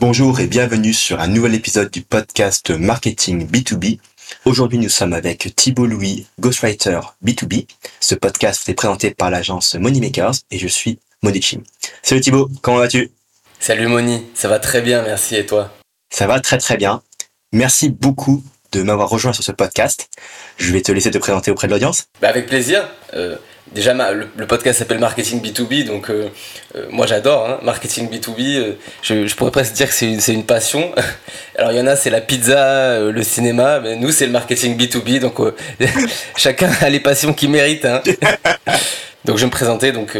Bonjour et bienvenue sur un nouvel épisode du podcast Marketing B2B. Aujourd'hui, nous sommes avec Thibault Louis, Ghostwriter B2B. Ce podcast est présenté par l'agence Moneymakers et je suis Monichim. Salut Thibault, comment vas-tu? Salut Moni, ça va très bien, merci et toi? Ça va très très bien. Merci beaucoup de m'avoir rejoint sur ce podcast. Je vais te laisser te présenter auprès de l'audience. Bah avec plaisir. Euh, déjà, le, podcast s'appelle Marketing B2B, donc euh, euh, moi j'adore hein, Marketing B2B. Je, pourrais presque dire que c'est une, passion. Alors il y en a, c'est la pizza, le cinéma, mais nous c'est le marketing B2B, donc chacun a les passions qu'il mérite. Hein. donc je vais me présenter, donc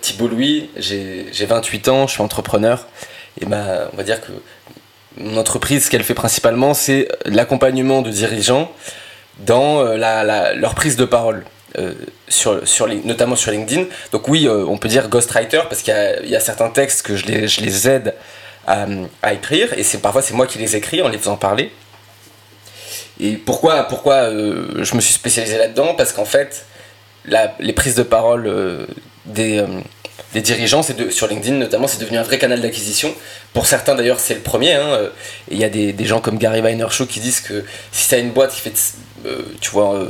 Thibault Louis, j'ai 28 ans, je suis entrepreneur, et bah, on va dire que mon entreprise, ce qu'elle fait principalement, c'est l'accompagnement de dirigeants dans euh, leur prise de parole. Euh, sur, sur notamment sur LinkedIn. Donc oui, euh, on peut dire ghostwriter parce qu'il y, a certains textes que je les, je les aide à, à, écrire et c'est parfois c'est moi qui les écris en les faisant parler. Et pourquoi, pourquoi je me suis spécialisé là-dedans? Parce qu'en fait, la, les prises de parole des les dirigeants, c'est sur LinkedIn notamment, c'est devenu un vrai canal d'acquisition. Pour certains d'ailleurs, c'est le premier. Hein, euh, il y a des, gens comme Gary Vaynerchuk qui disent que si tu as une boîte qui fait, euh, tu vois, euh,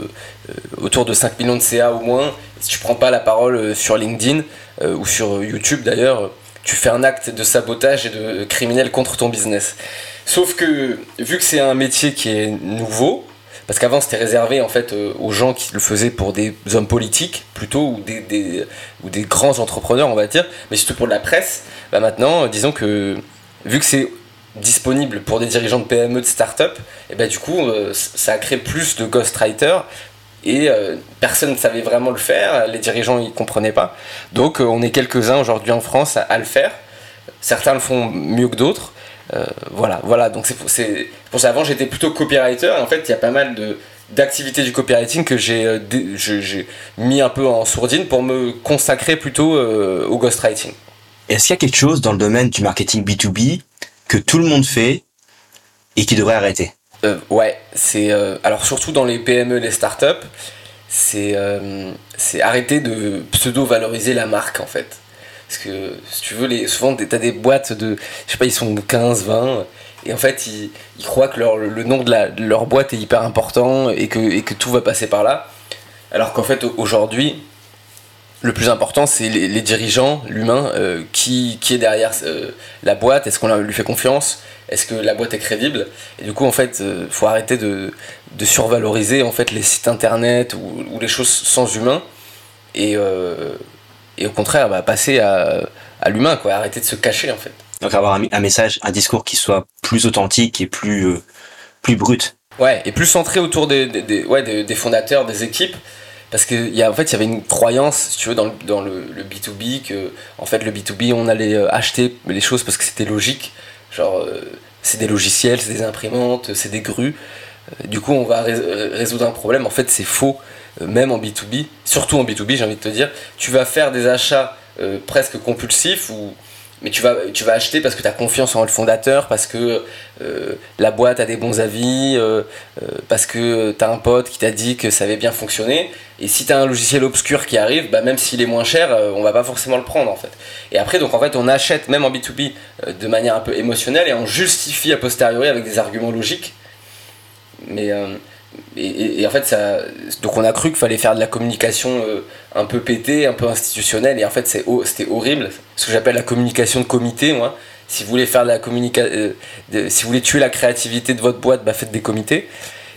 autour de 5 millions de CA au moins, si tu prends pas la parole sur LinkedIn ou sur YouTube d'ailleurs, tu fais un acte de sabotage et de criminel contre ton business. Sauf que vu que c'est un métier qui est nouveau, parce qu'avant c'était réservé en fait euh, aux gens qui le faisaient pour des hommes politiques plutôt ou des, ou des grands entrepreneurs on va dire, mais surtout pour la presse. Bah maintenant, euh, disons que vu que c'est disponible pour des dirigeants de PME, de start-up, et bah du coup euh, ça a créé plus de ghostwriters et personne ne savait vraiment le faire, les dirigeants ils comprenaient pas. Donc on est quelques-uns aujourd'hui en France à, le faire. Certains le font mieux que d'autres. Euh, voilà, voilà. Donc c'est pour, ça. Avant, j'étais plutôt copywriter. Et en fait, il y a pas mal de d'activités du copywriting que euh, j'ai mis un peu en sourdine pour me consacrer plutôt euh, au ghostwriting. Est-ce qu'il y a quelque chose dans le domaine du marketing B2B que tout le monde fait et qui devrait arrêter Ouais, c'est alors surtout dans les PME, les startups, c'est c'est arrêter de pseudo valoriser la marque en fait. Parce que si tu veux, les, souvent t'as des boîtes de, je sais pas, ils sont 15, 20, et en fait ils, croient que leur, le nom de, la, leur boîte est hyper important et que tout va passer par là. Alors qu'en fait aujourd'hui, le plus important, c'est les, dirigeants, l'humain, euh, qui, qui, est derrière euh, la boîte, est-ce qu'on lui fait confiance, est-ce que la boîte est crédible, et du coup, en fait, il euh, faut arrêter de, de, survaloriser en fait les sites internet ou, ou les choses sans humain, et, et au contraire bah, passer à, à l'humain, quoi, arrêter de se cacher en fait. Donc avoir un, message, un discours qui soit plus authentique et plus, plus brut. Ouais, et plus centré autour des, des, ouais, des, fondateurs, des équipes. Parce qu'il y en fait, il y avait une croyance, si tu veux, dans le, dans le, B2B, que fait, le B2B, on allait euh, acheter les choses parce que c'était logique. Genre, euh, c'est des logiciels, c'est des imprimantes, c'est des grues. Du coup, on va résoudre un problème. En fait, c'est faux. Euh, même en B2B, surtout en B2B, j'ai envie de te dire, tu vas faire des achats euh, presque compulsifs ou mais tu vas, tu vas acheter parce que tu as confiance en le fondateur, parce que euh, la boîte a des bons avis, parce que tu as un pote qui t'a dit que ça avait bien fonctionné. Et si tu as un logiciel obscur qui arrive, bah, même s'il est moins cher, on va pas forcément le prendre en fait. Et après, donc en fait, on achète même en B2B de manière un peu émotionnelle et on justifie a posteriori avec des arguments logiques. Mais et, en fait, ça, donc on a cru qu'il fallait faire de la communication euh, un peu pétée, un peu institutionnelle, et en fait c'était horrible, ce que j'appelle la communication de comité, moi. Si vous voulez faire de la communication, euh, si vous voulez tuer la créativité de votre boîte, bah faites des comités.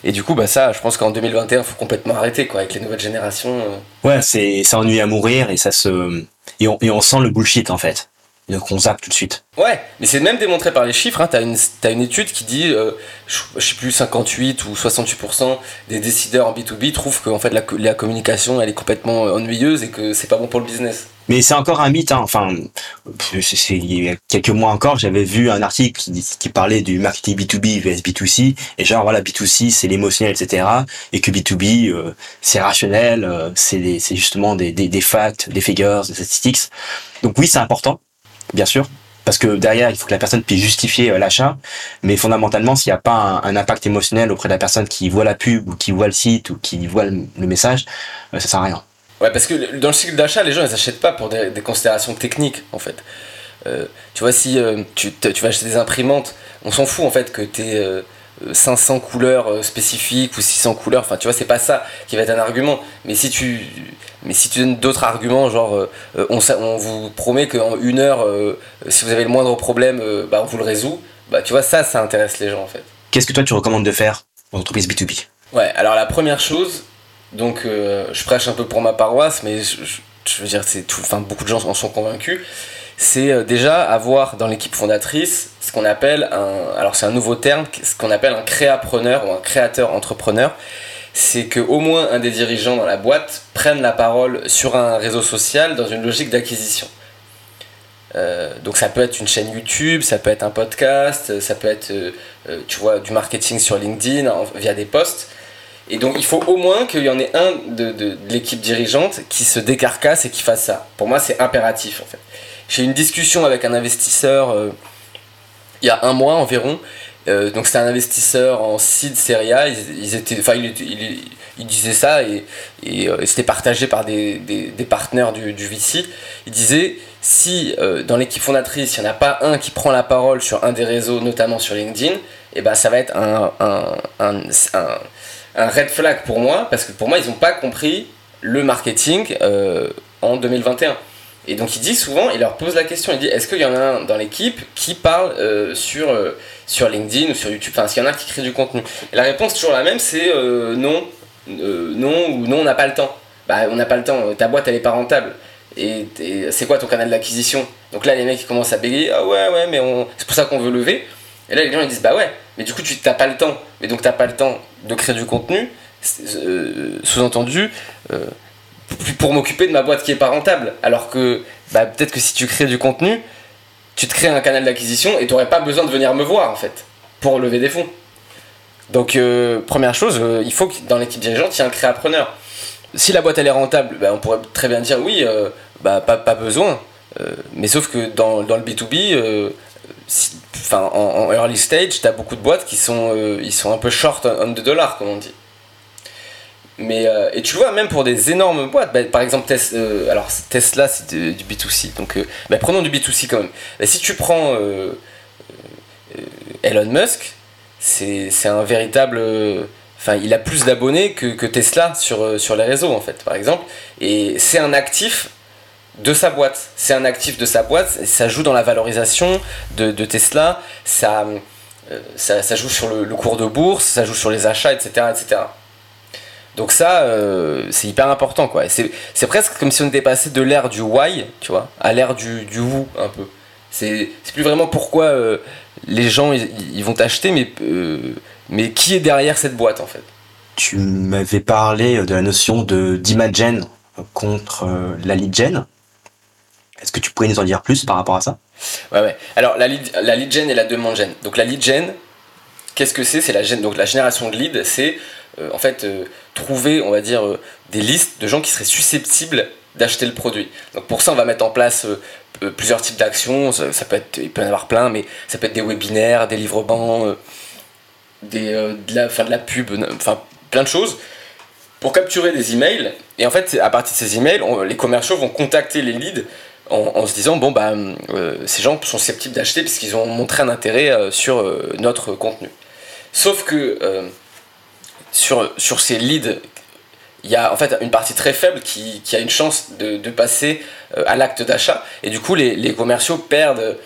Et du coup, bah ça, je pense qu'en 2021, il faut complètement arrêter, quoi, avec les nouvelles générations. Euh. Ouais, c'est ça ennuie à mourir et ça se et on, et on sent le bullshit en fait donc on zappe tout de suite. Ouais, mais c'est même démontré par les chiffres. Hein. Tu as, as, une étude qui dit, euh, je, sais plus, 58 ou 68% des décideurs en B2B trouvent que en fait, la, la, communication elle est complètement euh, ennuyeuse et que c'est pas bon pour le business. Mais c'est encore un mythe. Hein. Enfin, c'est, il y a quelques mois encore, j'avais vu un article qui, qui, parlait du marketing B2B vs B2C. Et genre, voilà, B2C, c'est l'émotionnel, etc. Et que B2B, euh, c'est rationnel, c'est, c'est justement des, des, des facts, des figures, des statistiques. Donc oui, c'est important bien sûr, parce que derrière, il faut que la personne puisse justifier euh, l'achat, mais fondamentalement, s'il n'y a pas un, impact émotionnel auprès de la personne qui voit la pub ou qui voit le site ou qui voit le, message, euh, ça sert à rien. Ouais, parce que dans le cycle d'achat, les gens, ils n'achètent pas pour des, considérations techniques, en fait. tu vois, si tu, tu, vas acheter des imprimantes, on s'en fout en fait que tu aies 500 couleurs spécifiques ou 600 couleurs, enfin tu vois, c'est pas ça qui va être un argument. Mais si tu, mais si tu donnes d'autres arguments, genre on, on, vous promet qu'en une heure, si vous avez le moindre problème, bah, on vous le résout, bah tu vois, ça, ça intéresse les gens en fait. Qu'est-ce que toi tu recommandes de faire en entreprise B2B Ouais, alors la première chose, donc euh, je prêche un peu pour ma paroisse, mais je, veux dire, c'est tout, enfin beaucoup de gens en sont convaincus. C'est euh, déjà avoir dans l'équipe fondatrice ce qu'on appelle un, alors c'est un nouveau terme, ce qu'on appelle un créapreneur ou un créateur entrepreneur. C'est que au moins un des dirigeants dans la boîte prenne la parole sur un réseau social dans une logique d'acquisition. Euh, donc ça peut être une chaîne YouTube, ça peut être un podcast, ça peut être tu vois du marketing sur LinkedIn via des posts. Et donc il faut au moins qu'il y en ait un de, l'équipe dirigeante qui se décarcasse et qui fasse ça. Pour moi, c'est impératif en fait. J'ai eu une discussion avec un investisseur euh, il y a un mois environ. Euh, donc c'était un investisseur en seed série A. Ils, étaient, enfin, il, disait ça et, euh, et, c'était partagé par des, des, partenaires du, VC. Il disait si dans l'équipe fondatrice il n'y en a pas un qui prend la parole sur un des réseaux, notamment sur LinkedIn, et eh ben ça va être un, un, un, un red flag pour moi, parce que pour moi, ils n'ont pas compris le marketing euh, en 2021. Et donc il dit souvent, il leur pose la question, il dit est-ce qu'il y en a un dans l'équipe qui parle euh, sur, euh, sur LinkedIn ou sur YouTube? Enfin, est-ce qu'il y en a qui crée du contenu? Et la réponse toujours la même, c'est non, non ou non, on n'a pas le temps. Bah, on n'a pas le temps, ta boîte elle est pas rentable. Et, c'est quoi ton canal d'acquisition? Donc là, les mecs ils commencent à bégayer, ah ouais, ouais, mais c'est pour ça qu'on veut lever. Et là, les gens ils disent, bah ouais, mais du coup, tu n'as pas le temps. Mais donc, tu n'as pas le temps de créer du contenu, euh, sous-entendu, euh, pour m'occuper de ma boîte qui est pas rentable. Alors que bah, peut-être que si tu crées du contenu, tu te crées un canal d'acquisition et tu n'aurais pas besoin de venir me voir, en fait, pour lever des fonds. Donc, euh, première chose, il faut que dans l'équipe dirigeante, il y ait un créapreneur. Si la boîte elle est rentable, bah, on pourrait très bien dire oui, bah, pas, besoin. mais sauf que dans, le B2B, enfin, en, early stage, tu as beaucoup de boîtes qui euh, sont un peu short on the dollar, comme on dit. Mais, euh, et tu vois, même pour des énormes boîtes, bah, par exemple Tesla, euh, alors Tesla c'est du B2C, donc bah, prenons du B2C quand même. Bah, si tu prends Elon Musk, c'est un véritable. Enfin, il a plus d'abonnés que, Tesla sur, sur les réseaux en fait, par exemple. Et c'est un actif de sa boîte. C'est un actif de sa boîte, ça joue dans la valorisation de, Tesla, euh, ça, ça, joue sur le, cours de bourse, ça joue sur les achats, etc. etc. Donc ça, euh, c'est hyper important, quoi. C'est presque comme si on était passé de l'ère du why, tu vois, à l'ère du, du who, un peu. C'est plus vraiment pourquoi euh, les gens, ils, vont t'acheter, mais, mais qui est derrière cette boîte, en fait? Tu m'avais parlé de la notion de d'imagen contre la lead gen. Est-ce que tu pourrais nous en dire plus par rapport à ça? Ouais, ouais. Alors, la lead, la lead gen et la demande gen. Donc, la lead gen, qu'est-ce que c'est? C'est la, donc, la génération de lead, c'est euh, en fait euh, trouver, on va dire, euh, des listes de gens qui seraient susceptibles d'acheter le produit. Donc, pour ça, on va mettre en place plusieurs types d'actions. Ça, peut être, il peut y en avoir plein, mais ça peut être des webinaires, des livres-bancs, des, de, la, de la pub, enfin, plein de choses pour capturer des emails. Et en fait, à partir de ces emails, les commerciaux vont contacter les leads en, se disant bon bah euh, ces gens sont susceptibles d'acheter puisqu'ils ont montré un intérêt euh, sur euh, notre contenu. Sauf que sur, sur ces leads, il y a en fait une partie très faible qui, qui a une chance de, de passer à l'acte d'achat et du coup les, les commerciaux perdent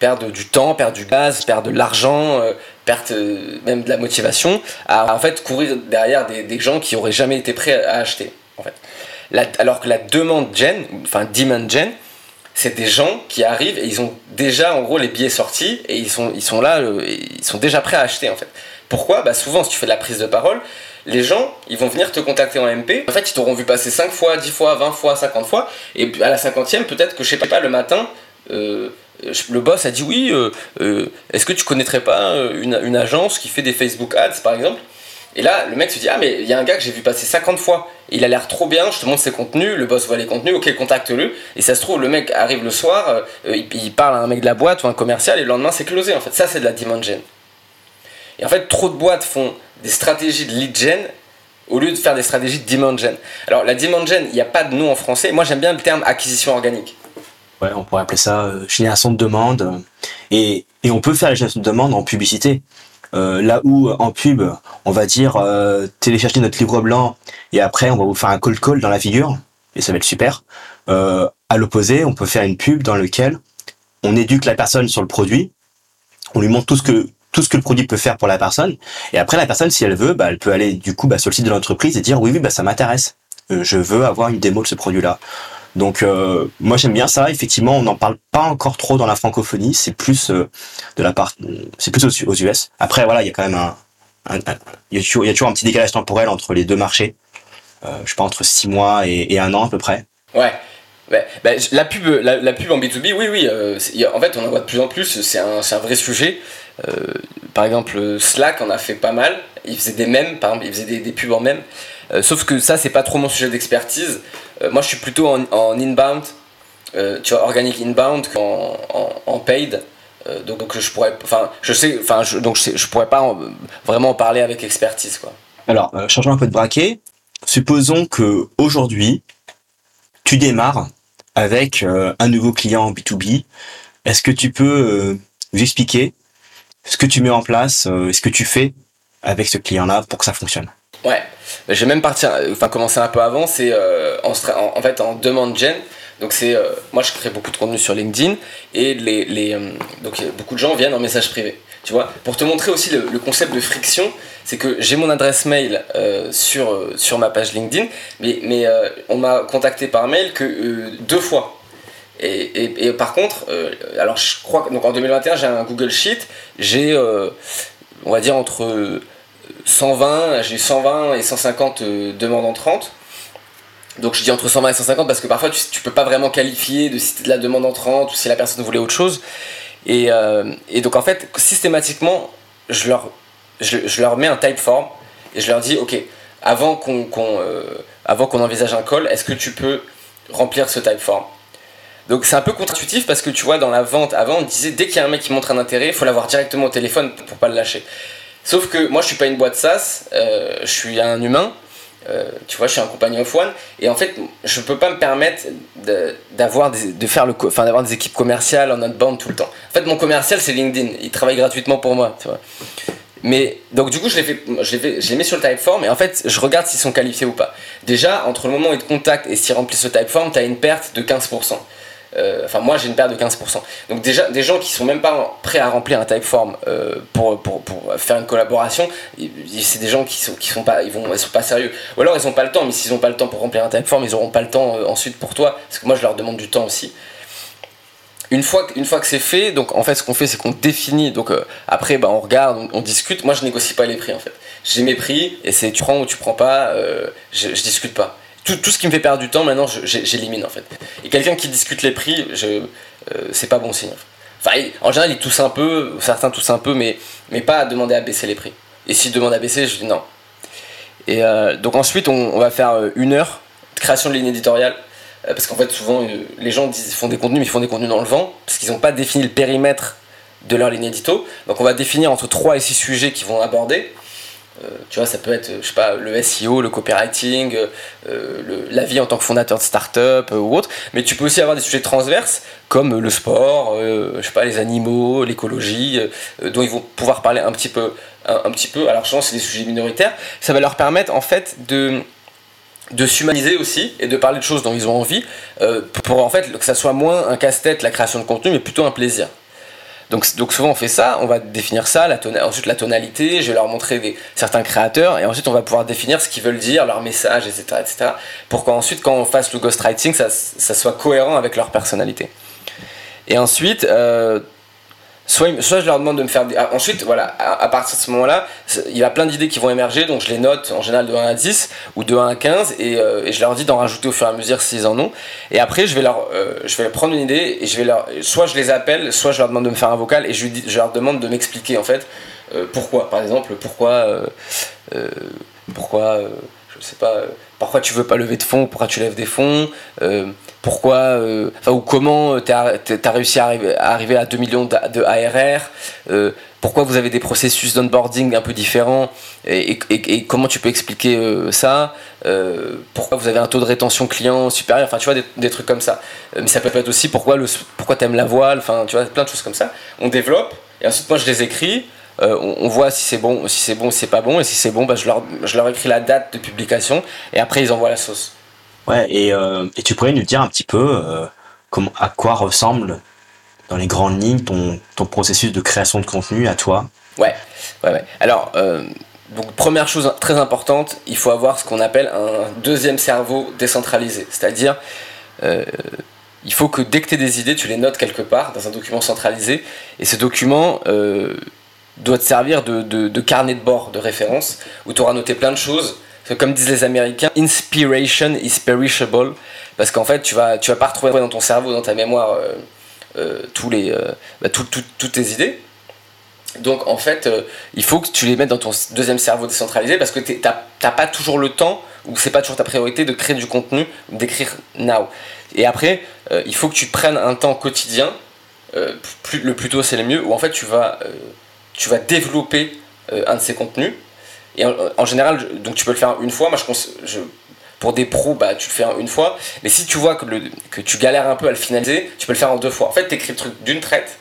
perdent du temps, perdent du gaz, perdent de l'argent, perdent même de la motivation à en fait courir derrière des, des gens qui auraient jamais été prêts à acheter en fait alors que la demande gen, enfin demand gen, c'est des gens qui arrivent et ils ont déjà en gros les billets sortis et ils sont, ils sont là, euh, ils sont déjà prêts à acheter en fait. Pourquoi bah Souvent, si tu fais de la prise de parole, les gens, ils vont venir te contacter en MP. En fait, ils t'auront vu passer 5 fois, 10 fois, 20 fois, 50 fois. Et à la 50e, peut-être que je sais pas, le matin, euh, le boss a dit oui, euh, est-ce que tu connaîtrais pas une, agence qui fait des Facebook Ads par exemple? Et là, le mec se dit Ah, mais il y a un gars que j'ai vu passer 50 fois, il a l'air trop bien, je te montre ses contenus, le boss voit les contenus, ok, contacte-le. Et ça se trouve, le mec arrive le soir, euh, il, parle à un mec de la boîte ou un commercial, et le lendemain, c'est closé en fait. Ça, c'est de la demand gen. Et en fait, trop de boîtes font des stratégies de lead gen au lieu de faire des stratégies de demand gen. Alors, la demand gen, il n'y a pas de nom en français. Moi, j'aime bien le terme acquisition organique. Ouais, on pourrait appeler ça euh, génération de demande. Et, et on peut faire la génération de demande en publicité. Euh, là où en pub, on va dire euh, télécharger notre livre blanc et après on va vous faire un cold call dans la figure et ça va être super. Euh, à l'opposé, on peut faire une pub dans lequel on éduque la personne sur le produit, on lui montre tout ce que tout ce que le produit peut faire pour la personne et après la personne si elle veut, bah, elle peut aller du coup bah, sur le site de l'entreprise et dire oui oui bah ça m'intéresse, Euh, je veux avoir une démo de ce produit là. Donc euh, moi j'aime bien ça. Effectivement, on n'en parle pas encore trop dans la francophonie. C'est plus euh, de la part, c'est plus aux, US. Après voilà, il y a quand même un, il y a toujours, y a toujours un petit décalage temporel entre les deux marchés. Euh, je sais pas entre six mois et, et un an à peu près. Ouais. Bah, j- la, pub, la, pub en B2B, oui, oui. euh, en fait, on en voit de plus en plus. C'est un, c'est un vrai sujet. Euh, par exemple, Slack en a fait pas mal. Il faisait des mèmes, par exemple, il faisait des, pubs en mèmes. Euh, sauf que ça, c'est pas trop mon sujet d'expertise. Euh, moi, je suis plutôt en, inbound, tu vois, organic inbound qu'en en, paid. Donc, je pourrais, enfin, je sais, enfin, donc je, pourrais pas en- vraiment en parler avec expertise, quoi. Alors, euh, changeons un peu de braquet. Supposons que aujourd'hui, tu démarres avec un nouveau client en B2B. Est-ce que tu peux euh, nous expliquer ce que tu mets en place, euh, ce que tu fais avec ce client-là pour que ça fonctionne Ouais, je vais même partir, enfin commencer un peu avant, c'est euh, en, fait en demande gen. Donc c'est, euh, moi je crée beaucoup de contenu sur LinkedIn et les, les donc beaucoup de gens viennent en message privé. Tu vois, pour te montrer aussi le, concept de friction, c'est que j'ai mon adresse mail sur sur ma page LinkedIn, mais mais on m'a contacté par mail que deux fois. Et, par contre, euh, alors je crois que donc en 2021 j'ai un Google Sheet, j'ai euh, on va dire entre euh, 120, j'ai 120 et 150 euh, demandes entrantes. Donc je dis entre 120 et 150 parce que parfois tu, tu peux pas vraiment qualifier de si de la demande entrante ou si la personne voulait autre chose. Et, euh, donc en fait, systématiquement, je leur, je, leur mets un typeform et je leur dis ok, avant qu'on qu'on, euh, envisage un call, est-ce que tu peux remplir ce typeform? Donc c'est un peu contre-intuitif parce que tu vois dans la vente avant on disait dès qu'il y a un mec qui montre un intérêt, il faut l'avoir directement au téléphone pour pas le lâcher. Sauf que moi je suis pas une boîte SaaS, euh, je suis un humain, euh, tu vois, je suis un compagnon of one, et en fait je peux pas me permettre d'avoir des, de faire le, enfin d'avoir des équipes commerciales en outbound tout le temps. En fait mon commercial c'est LinkedIn, il travaille gratuitement pour moi, tu vois. Mais donc du coup je l'ai fait, je mis sur le typeform et en fait je regarde s'ils sont qualifiés ou pas. Déjà entre le moment où ils te contactent et s'ils remplissent le typeform, tu as une perte de 15%. Euh, Enfin moi j'ai une perte de 15%. Donc déjà des gens qui sont même pas prêts à remplir un typeform euh, pour, pour, pour faire une collaboration, c'est des gens qui sont, qui sont pas, ils vont, ils sont pas sérieux. Ou alors ils ont pas le temps, mais s'ils ont pas le temps pour remplir un typeform, ils auront pas le temps euh, ensuite pour toi, parce que moi je leur demande du temps aussi. Une fois, une fois que c'est fait, donc en fait ce qu'on fait c'est qu'on définit, donc euh, après bah, on regarde, on, discute, moi je négocie pas les prix en fait. J'ai mes prix et c'est tu prends ou tu prends pas, je, je discute pas. Tout, ce qui me fait perdre du temps maintenant j'élimine en fait. Et quelqu'un qui discute les prix, euh, c'est pas bon signe. en général ils toussent un peu, certains toussent un peu, mais, pas à demander à baisser les prix. Et s'ils demandent à baisser, je dis non. Et euh, donc ensuite on, va faire euh, une heure de création de ligne éditoriale. Parce qu'en fait, souvent, les gens disent, font des contenus, mais ils font des contenus dans le vent, parce qu'ils n'ont pas défini le périmètre de leur ligne édito. Donc, on va définir entre 3 et 6 sujets qu'ils vont aborder. Euh, tu vois, ça peut être, je sais pas, le SEO, le copywriting, euh, la vie en tant que fondateur de start-up euh, ou autre. Mais tu peux aussi avoir des sujets transverses, comme le sport, je sais pas, les animaux, l'écologie, dont ils vont pouvoir parler un petit peu. Un, petit peu. Alors, je pense que c'est des sujets minoritaires. Ça va leur permettre, en fait, de de s'humaniser aussi et de parler de choses dont ils ont envie pour en fait que ça soit moins un casse-tête la création de contenu mais plutôt un plaisir donc, souvent on fait ça, on va définir ça, ensuite la tonalité, je vais leur montrer certains créateurs et ensuite on va pouvoir définir ce qu'ils veulent dire, leur message, etc. etc. pour qu'ensuite quand on fasse le ghostwriting ça, ça soit cohérent avec leur personnalité. Et ensuite, euh, soit, je leur demande de me faire ah, ensuite voilà à, partir de ce moment là il y a plein d'idées qui vont émerger donc je les note en général de 1 à 10 ou de 1 à 15 et, euh, et je leur dis d'en rajouter au fur et à mesure s'ils en ont. Et après je vais leur euh, je vais prendre une idée et je vais leur soit je les appelle soit je leur demande de me faire un vocal et je, leur demande de m'expliquer en fait euh, pourquoi par exemple pourquoi pourquoi je sais pas, pourquoi tu veux pas lever de fonds, pourquoi tu lèves des fonds, pourquoi, enfin, ou comment tu as, réussi à arriver, à 2 millions de ARR, pourquoi vous avez des processus d'onboarding un peu différents et, comment tu peux expliquer euh, ça euh, Pourquoi vous avez un taux de rétention client supérieur Enfin, tu vois, des, trucs comme ça. Euh, mais ça peut être aussi pourquoi, pourquoi tu aimes la voile Enfin, tu vois, plein de choses comme ça. On développe et ensuite, moi, je les écris. On, voit si c'est bon, si c'est bon, si c'est pas bon. Et si c'est bon, bah, je, leur, je leur écris la date de publication et après, ils envoient la sauce. Ouais, et, et tu pourrais nous dire un petit peu comment, à quoi ressemble dans les grandes lignes ton, ton processus de création de contenu à toi? Ouais, ouais, ouais. Alors, euh, donc première chose très importante, il faut avoir ce qu'on appelle un deuxième cerveau décentralisé. C'est-à-dire, euh, il faut que dès que tu as des idées, tu les notes quelque part dans un document centralisé. Et ce document euh, doit te servir de, de, carnet de bord, de référence, où tu auras noté plein de choses. Comme disent les Américains, inspiration is perishable. Parce qu'en fait, tu vas, tu vas pas retrouver dans ton cerveau, dans ta mémoire euh, tous les, euh, bah, toutes tes idées. Donc en fait, euh, il faut que tu les mettes dans ton deuxième cerveau décentralisé parce que tu n'as pas toujours le temps ou c'est pas toujours ta priorité de créer du contenu, d'écrire now. Et après, il faut que tu prennes un temps quotidien, le plus tôt c'est le mieux, où en fait tu vas, tu vas développer un de ces contenus. Et en, général, donc tu peux le faire une fois. Moi, je, pour des pros, bah, tu le fais une fois. Mais si tu vois que, que tu galères un peu à le finaliser, tu peux le faire en deux fois. En fait, tu écris le truc d'une traite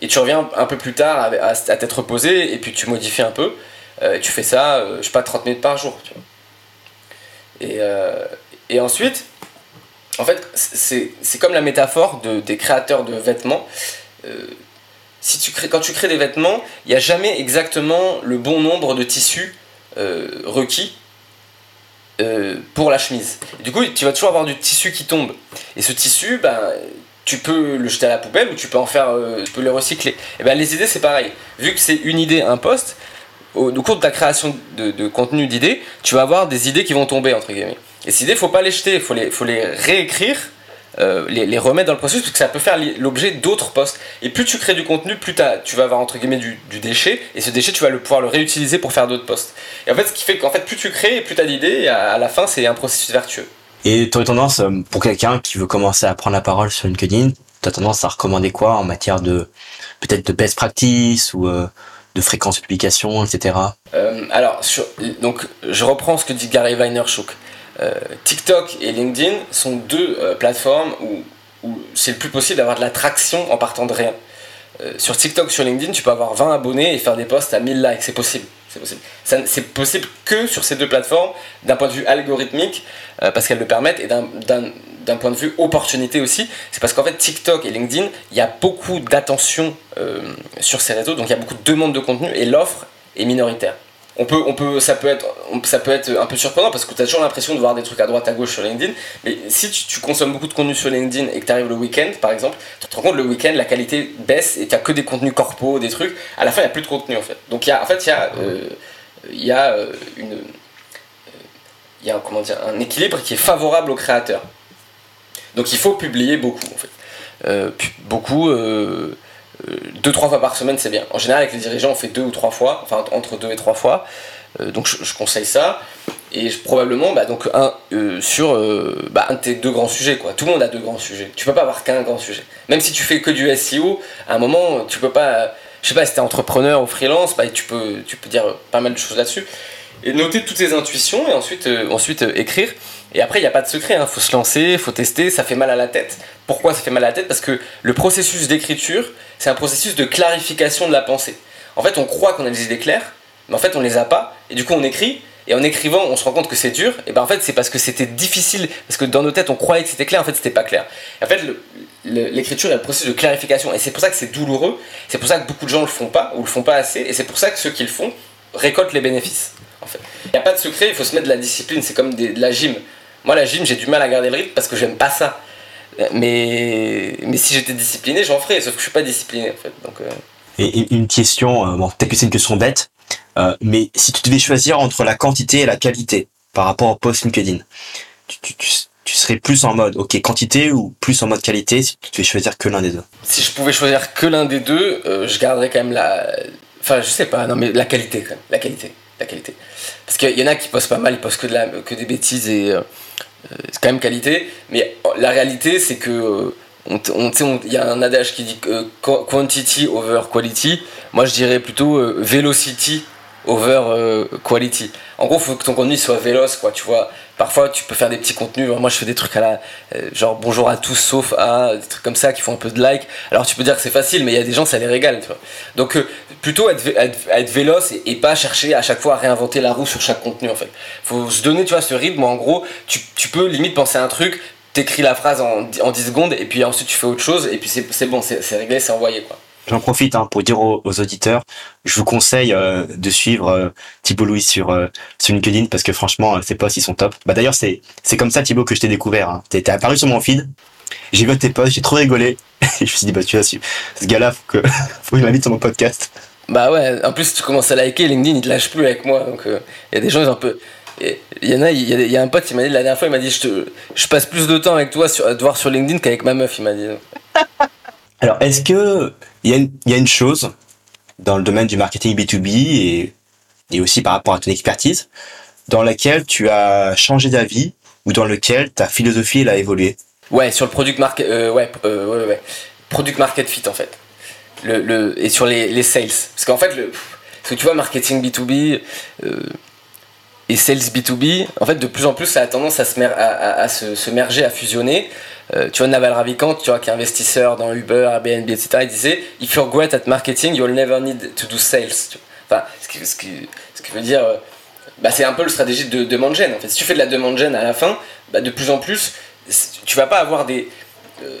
et tu reviens un peu plus tard à, t'être reposé et puis tu modifies un peu. Euh, tu fais ça, euh, je sais pas, 30 minutes par jour. Et, euh, et ensuite, en fait, c'est comme la métaphore de, des créateurs de vêtements. Si tu crées, quand tu crées des vêtements, il n'y a jamais exactement le bon nombre de tissus requis euh, pour la chemise. du coup, tu vas toujours avoir du tissu qui tombe. Et ce tissu, ben, tu peux le jeter à la poubelle ou tu peux en faire, euh, tu peux le recycler. Et ben, les idées, c'est pareil. Vu que c'est une idée, un poste, au, cours de ta création de, contenu d'idées, tu vas avoir des idées qui vont tomber, entre guillemets. Et ces idées, faut pas les jeter, il faut les, faut les réécrire euh, les, remettre dans le processus parce que ça peut faire l'objet d'autres posts. Et plus tu crées du contenu, plus tu vas avoir entre guillemets du, déchet et ce déchet tu vas le, pouvoir le réutiliser pour faire d'autres posts. Et en fait, ce qui fait qu'en fait, plus tu crées, plus tu as d'idées, à, à la fin, c'est un processus vertueux. Et tu aurais tendance, euh, pour quelqu'un qui veut commencer à prendre la parole sur LinkedIn, tu as tendance à recommander quoi en matière de peut-être de best practice ou euh, de fréquence de publication, etc. alors, donc, je reprends ce que dit Gary Vaynerchuk. Euh, TikTok et LinkedIn sont deux euh, plateformes où, c'est le plus possible d'avoir de l'attraction en partant de rien. Euh, sur TikTok, sur LinkedIn, tu peux avoir 20 abonnés et faire des posts à 1000 likes, c'est possible. C'est possible. C'est possible que sur ces deux plateformes, d'un point de vue algorithmique, parce qu'elles le permettent, et d'un point de vue opportunité aussi. C'est parce qu'en fait, TikTok et LinkedIn, il y a beaucoup d'attention sur ces réseaux, donc il y a beaucoup de demandes de contenu, et l'offre est minoritaire on peut, on peut, ça, peut être, ça peut être un peu surprenant parce que tu as toujours l'impression de voir des trucs à droite à gauche sur LinkedIn. Mais si tu, consommes beaucoup de contenu sur LinkedIn et que tu arrives le week-end, par exemple, tu te rends compte le week-end, la qualité baisse et tu que des contenus corpo, des trucs. À la fin, il n'y a plus de contenu en fait. Donc, y a, en fait, il y a, euh, y a euh, une. Y a comment dire, un équilibre qui est favorable aux créateurs. Donc il faut publier beaucoup en fait. Euh, beaucoup deux trois fois par semaine c'est bien. En général avec les dirigeants on fait deux ou trois fois, enfin entre deux et trois fois. Euh, donc je, conseille ça. Et probablement bah, donc un euh, sur bah, un de tes deux grands sujets quoi. Tout le monde a deux grands sujets. Tu peux pas avoir qu'un grand sujet. Même si tu fais que du SEO, à un moment tu peux pas. Je sais pas si t'es entrepreneur ou freelance, bah, tu peux tu peux dire pas mal de choses là-dessus. Et noter toutes tes intuitions et ensuite ensuite écrire. Et après, il n'y a pas de secret, il hein. faut se lancer, il faut tester, ça fait mal à la tête. Pourquoi ça fait mal à la tête? Parce que le processus d'écriture, c'est un processus de clarification de la pensée. En fait, on croit qu'on a des idées claires, mais en fait, on les a pas, et du coup, on écrit, et en écrivant, on se rend compte que c'est dur, et ben en fait, c'est parce que c'était difficile, parce que dans nos têtes, on croyait que c'était clair, en fait, c'était pas clair. en fait, l'écriture est un processus de clarification, et c'est pour ça que c'est douloureux, c'est pour ça que beaucoup de gens le font pas, ou le font pas assez, et c'est pour ça que ceux qui le font récoltent les bénéfices. En fait. Il n'y a pas de secret, il faut se mettre de la discipline, c'est comme de la gym. Moi, la gym, j'ai du mal à garder le rythme parce que j'aime pas ça. Mais, mais si j'étais discipliné, j'en ferais, sauf que je suis pas discipliné en fait. Donc, euh. Et une question, euh, bon, peut-être que c'est une question bête, euh, mais si tu devais choisir entre la quantité et la qualité par rapport au post LinkedIn, tu, tu, tu, serais plus en mode, ok, quantité ou plus en mode qualité si tu devais choisir que l'un des deux? Si je pouvais choisir que l'un des deux, je garderais quand même la. Enfin, je sais pas, non, mais la qualité quand même, la qualité. La qualité. Parce qu'il y en a qui postent pas mal, ils postent que, des bêtises et c'est quand même qualité. Mais la réalité, c'est que il y a un adage qui dit quantity over quality. Moi, je dirais plutôt velocity over euh, quality. En gros, faut que ton contenu soit véloce, quoi, tu vois. Parfois, tu peux faire des petits contenus. Moi, je fais des trucs à la. Euh, genre, bonjour à tous, sauf à. Des trucs comme ça qui font un peu de like. Alors, tu peux dire que c'est facile, mais il y a des gens, ça les régale, tu vois. Donc, euh, plutôt être, être, véloce et, pas chercher à chaque fois à réinventer la roue sur chaque contenu, en fait. Faut se donner, tu vois, ce rythme. En gros, tu, tu peux limite penser à un truc, t'écris la phrase en, en 10 secondes, et puis ensuite, tu fais autre chose, et puis c'est bon, c'est réglé, c'est envoyé, quoi. J'en profite hein, pour dire aux, auditeurs, je vous conseille euh, de suivre euh, Thibaut Louis sur, euh, sur LinkedIn parce que franchement, ses posts ils sont top. Bah d'ailleurs c'est comme ça Thibaut que je t'ai découvert. Hein. T'es apparu sur mon feed, j'ai vu tes posts, j'ai trop rigolé. je me suis dit bah tu vois ce gars-là faut que faut qu'il m'invite sur mon podcast. Bah ouais, en plus tu commences à liker, LinkedIn il te lâche plus avec moi donc il y a des gens ils il y en a, il y, a un pote qui m'a dit la dernière fois, il m'a dit je, te, passe plus de temps avec toi sur, à te voir sur LinkedIn qu'avec ma meuf, il m'a dit. Alors, est-ce que il y, a une chose dans le domaine du marketing B2B et, et aussi par rapport à ton expertise dans laquelle tu as changé d'avis ou dans lequel ta philosophie a évolué? Ouais, sur le product market, euh, ouais, euh, ouais, ouais, product market fit en fait. Le, le et sur les, les sales, parce qu'en fait le, tu vois marketing B2B euh, et sales B2B, en fait de plus en plus ça a tendance à se, mer à, se, merger, à fusionner. Euh, tu vois, Naval Ravikant, tu vois, qui est investisseur dans Uber, Airbnb, etc., il disait If you're great at marketing, you'll never need to do sales. Enfin, ce qui, ce ce veut dire. Euh, bah, c'est un peu le stratégie de demande gen. En fait, si tu fais de la demande gen à la fin, bah, de plus en plus, tu vas pas avoir des. Euh,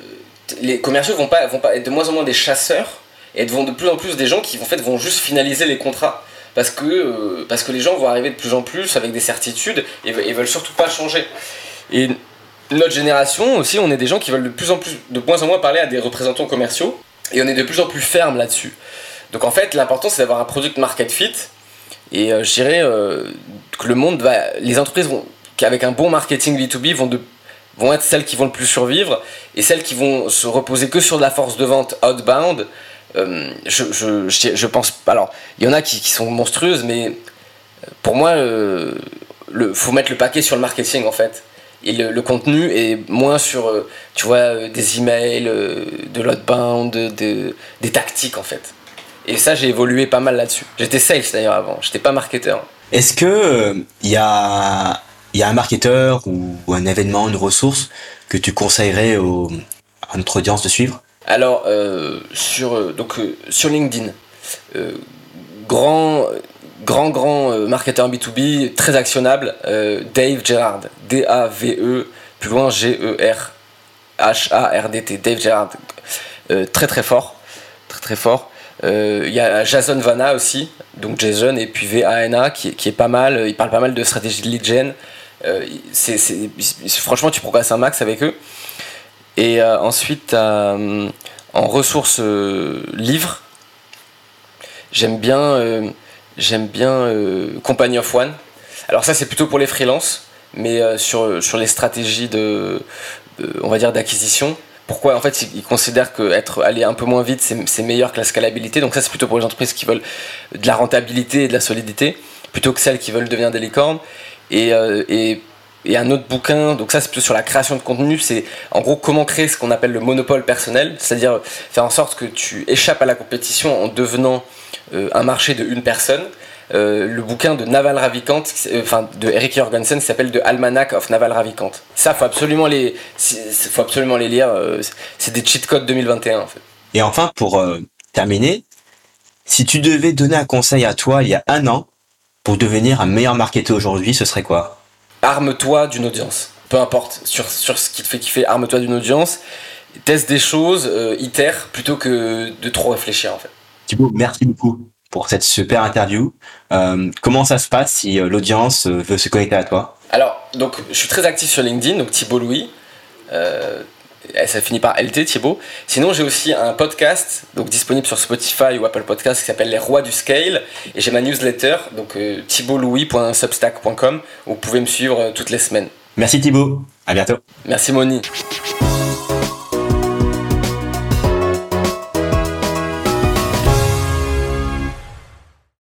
les commerciaux vont pas, vont pas être de moins en moins des chasseurs et vont de plus en plus des gens qui en fait, vont juste finaliser les contrats. Parce que, parce que les gens vont arriver de plus en plus avec des certitudes et, et veulent surtout pas changer. Et notre génération aussi, on est des gens qui veulent de plus en plus, de moins en moins parler à des représentants commerciaux et on est de plus en plus ferme là-dessus. Donc en fait, l'important c'est d'avoir un product market fit et euh, je dirais euh, que le monde va, les entreprises vont, avec un bon marketing B2B vont de vont être celles qui vont le plus survivre et celles qui vont se reposer que sur de la force de vente outbound. Euh, je, je, je, pense. Alors, il y en a qui, sont monstrueuses, mais pour moi, il faut mettre le paquet sur le marketing en fait. Et le, contenu est moins sur euh, tu vois euh, des emails euh, de l'outbound de, des tactiques en fait. Et ça j'ai évolué pas mal là-dessus. J'étais sales d'ailleurs avant. J'étais pas marketeur. Est-ce que il y a y a un marketeur ou, un événement une ressource que tu conseillerais à notre audience de suivre? Alors sur donc sur LinkedIn grand grand grand euh, marketeur B2B, très actionnable, euh, Dave Gerard, D-A-V-E, plus loin G-E-R-H-A-R-D-T, Dave Gerard, euh, très très fort, très très fort. Il y a Jason Vanna aussi, donc Jason, et puis V-A-N-A, qui, qui, est pas mal, il parle pas mal de stratégie de lead gen. franchement, tu progresses un max avec eux. Et ensuite, en ressources livres, j'aime bien bien euh, Company of One. Alors ça c'est plutôt pour les freelances, mais euh, sur, sur les stratégies de, on va dire d'acquisition. Pourquoi en fait ils considèrent qu'être aller un peu moins vite c'est meilleur que la scalabilité. Donc ça c'est plutôt pour les entreprises qui veulent de la rentabilité et de la solidité, plutôt que celles qui veulent devenir des licornes. Euh, et et un autre bouquin, donc ça c'est plutôt sur la création de contenu, c'est en gros comment créer ce qu'on appelle le monopole personnel, c'est-à-dire faire en sorte que tu échappes à la compétition en devenant euh, un marché de une personne. Euh, le bouquin de Naval Ravikant, euh, enfin de Eric Jorgensen, s'appelle The Almanac of Naval Ravikant. Ça, faut absolument les, faut absolument les lire. c'est des cheat codes 2021 en fait. Et enfin, pour terminer, si tu devais donner un conseil à toi il y a un an pour devenir un meilleur marketeur aujourd'hui, ce serait quoi? Arme-toi d'une audience. Peu importe sur, sur ce qui te fait kiffer, arme-toi d'une audience. Teste des choses, itère plutôt que de trop réfléchir en fait. Thibaut, merci beaucoup pour cette super interview. Euh, comment ça se passe si euh, l'audience euh, veut se connecter à toi? Alors, donc, je suis très actif sur LinkedIn, donc Thibaut Louis. Ça finit par LT, Thibaut. Sinon, j'ai aussi un podcast, donc disponible sur Spotify ou Apple Podcast, qui s'appelle Les Rois du Scale. Et j'ai ma newsletter, donc euh, thibautlouis.substack.com, où vous pouvez me suivre toutes les semaines. Merci Thibaut, à bientôt. Merci Moni.